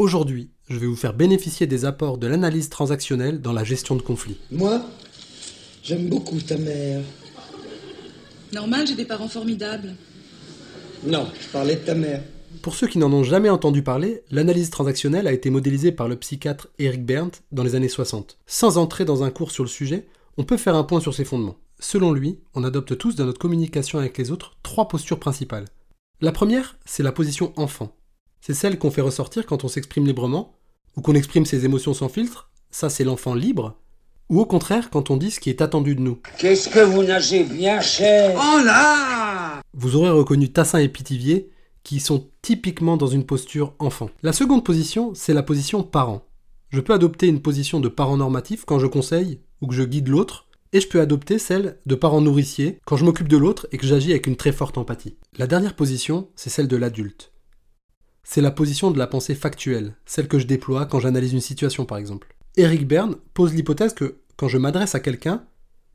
Aujourd'hui, je vais vous faire bénéficier des apports de l'analyse transactionnelle dans la gestion de conflits. Moi, j'aime beaucoup ta mère. Normal, j'ai des parents formidables. Non, je parlais de ta mère. Pour ceux qui n'en ont jamais entendu parler, l'analyse transactionnelle a été modélisée par le psychiatre Eric Berndt dans les années 60. Sans entrer dans un cours sur le sujet, on peut faire un point sur ses fondements. Selon lui, on adopte tous dans notre communication avec les autres trois postures principales. La première, c'est la position enfant. C'est celle qu'on fait ressortir quand on s'exprime librement, ou qu'on exprime ses émotions sans filtre, ça c'est l'enfant libre, ou au contraire quand on dit ce qui est attendu de nous. Qu'est-ce que vous nagez bien cher? Oh là Vous aurez reconnu Tassin et Pitivier, qui sont typiquement dans une posture enfant. La seconde position, c'est la position parent. Je peux adopter une position de parent normatif quand je conseille ou que je guide l'autre, et je peux adopter celle de parent nourricier quand je m'occupe de l'autre et que j'agis avec une très forte empathie. La dernière position, c'est celle de l'adulte. C'est la position de la pensée factuelle, celle que je déploie quand j'analyse une situation par exemple. Eric Berne pose l'hypothèse que quand je m'adresse à quelqu'un,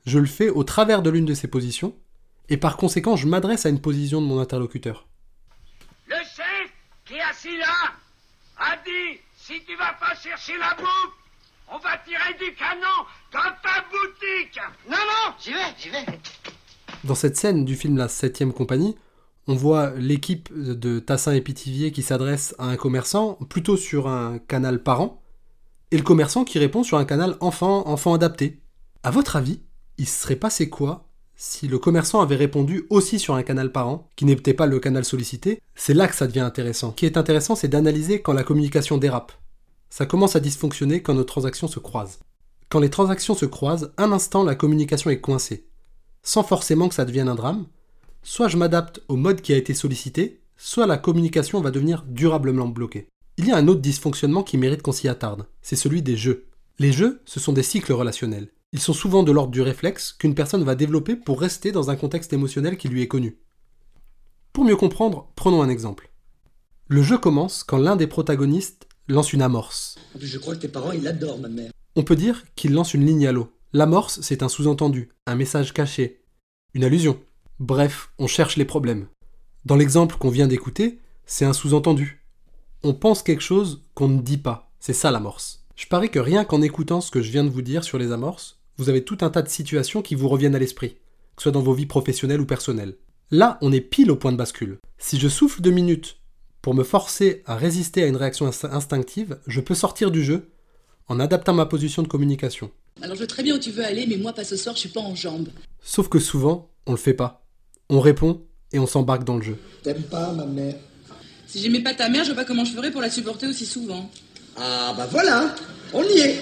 je le fais au travers de l'une de ces positions, et par conséquent je m'adresse à une position de mon interlocuteur. Le chef qui est assis là a dit si tu vas pas chercher la bouffe, on va tirer du canon dans ta boutique. Non, non, j'y vais, j'y vais. Dans cette scène du film La 7ème compagnie, on voit l'équipe de Tassin et Pitivier qui s'adresse à un commerçant plutôt sur un canal parent, et le commerçant qui répond sur un canal enfant, enfant adapté. À votre avis, il se serait passé quoi si le commerçant avait répondu aussi sur un canal parent, qui n'était pas le canal sollicité? C'est là que ça devient intéressant. Ce qui est intéressant, c'est d'analyser quand la communication dérape. Ça commence à dysfonctionner quand nos transactions se croisent. Quand les transactions se croisent, un instant la communication est coincée. Sans forcément que ça devienne un drame, soit je m'adapte au mode qui a été sollicité, soit la communication va devenir durablement bloquée. Il y a un autre dysfonctionnement qui mérite qu'on s'y attarde, c'est celui des jeux. Les jeux, ce sont des cycles relationnels. Ils sont souvent de l'ordre du réflexe qu'une personne va développer pour rester dans un contexte émotionnel qui lui est connu. Pour mieux comprendre, prenons un exemple. Le jeu commence quand l'un des protagonistes lance une amorce. Je crois que tes parents, ils adorent ma mère. On peut dire qu'il lance une ligne à l'eau. L'amorce, c'est un sous-entendu, un message caché, une allusion. Bref, on cherche les problèmes. Dans l'exemple qu'on vient d'écouter, c'est un sous-entendu. On pense quelque chose qu'on ne dit pas. C'est ça l'amorce. Je parie que rien qu'en écoutant ce que je viens de vous dire sur les amorces, vous avez tout un tas de situations qui vous reviennent à l'esprit, que ce soit dans vos vies professionnelles ou personnelles. Là, on est pile au point de bascule. Si je souffle deux minutes pour me forcer à résister à une réaction inst- instinctive, je peux sortir du jeu en adaptant ma position de communication. Alors je veux très bien où tu veux aller, mais moi pas ce soir, je suis pas en jambes. Sauf que souvent, on le fait pas. On répond et on s'embarque dans le jeu. T'aimes pas ma mère Si j'aimais pas ta mère, je vois pas comment je ferais pour la supporter aussi souvent. Ah bah voilà, on y est.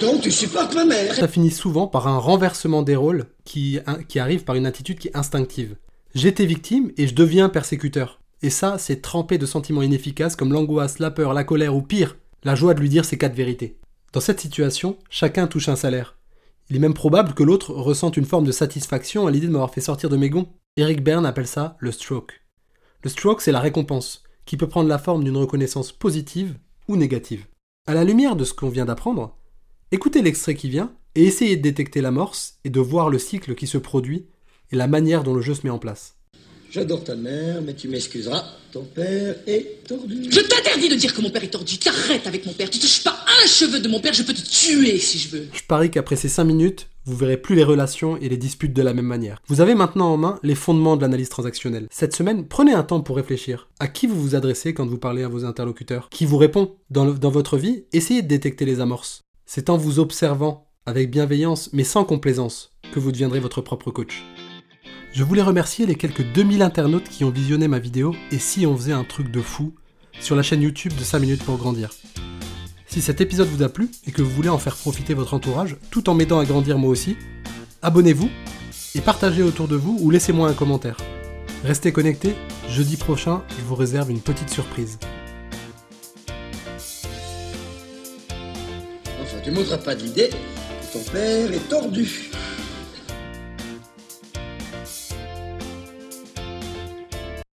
Donc tu supportes ma mère. Ça finit souvent par un renversement des rôles qui, qui arrive par une attitude qui est instinctive. J'étais victime et je deviens persécuteur. Et ça, c'est trempé de sentiments inefficaces comme l'angoisse, la peur, la colère ou pire, la joie de lui dire ses quatre vérités. Dans cette situation, chacun touche un salaire. Il est même probable que l'autre ressente une forme de satisfaction à l'idée de m'avoir fait sortir de mes gonds. Eric Berne appelle ça le stroke. Le stroke, c'est la récompense, qui peut prendre la forme d'une reconnaissance positive ou négative. À la lumière de ce qu'on vient d'apprendre, écoutez l'extrait qui vient et essayez de détecter l'amorce et de voir le cycle qui se produit et la manière dont le jeu se met en place. J'adore ta mère, mais tu m'excuseras. Ton père est tordu. Je t'interdis de dire que mon père est tordu. T'arrêtes avec mon père. Tu touches pas un cheveu de mon père, je peux te tuer si je veux. Je parie qu'après ces 5 minutes, vous verrez plus les relations et les disputes de la même manière. Vous avez maintenant en main les fondements de l'analyse transactionnelle. Cette semaine, prenez un temps pour réfléchir. À qui vous vous adressez quand vous parlez à vos interlocuteurs? Qui vous répond dans, dans votre vie? Essayez de détecter les amorces. C'est en vous observant, avec bienveillance, mais sans complaisance, que vous deviendrez votre propre coach. Je voulais remercier les quelques 2000 internautes qui ont visionné ma vidéo et si on faisait un truc de fou sur la chaîne YouTube de 5 minutes pour grandir. Si cet épisode vous a plu et que vous voulez en faire profiter votre entourage, tout en m'aidant à grandir moi aussi, abonnez-vous et partagez autour de vous ou laissez-moi un commentaire. Restez connectés, jeudi prochain, je vous réserve une petite surprise. Enfin, tu m'ôteras pas que ton père est tordu.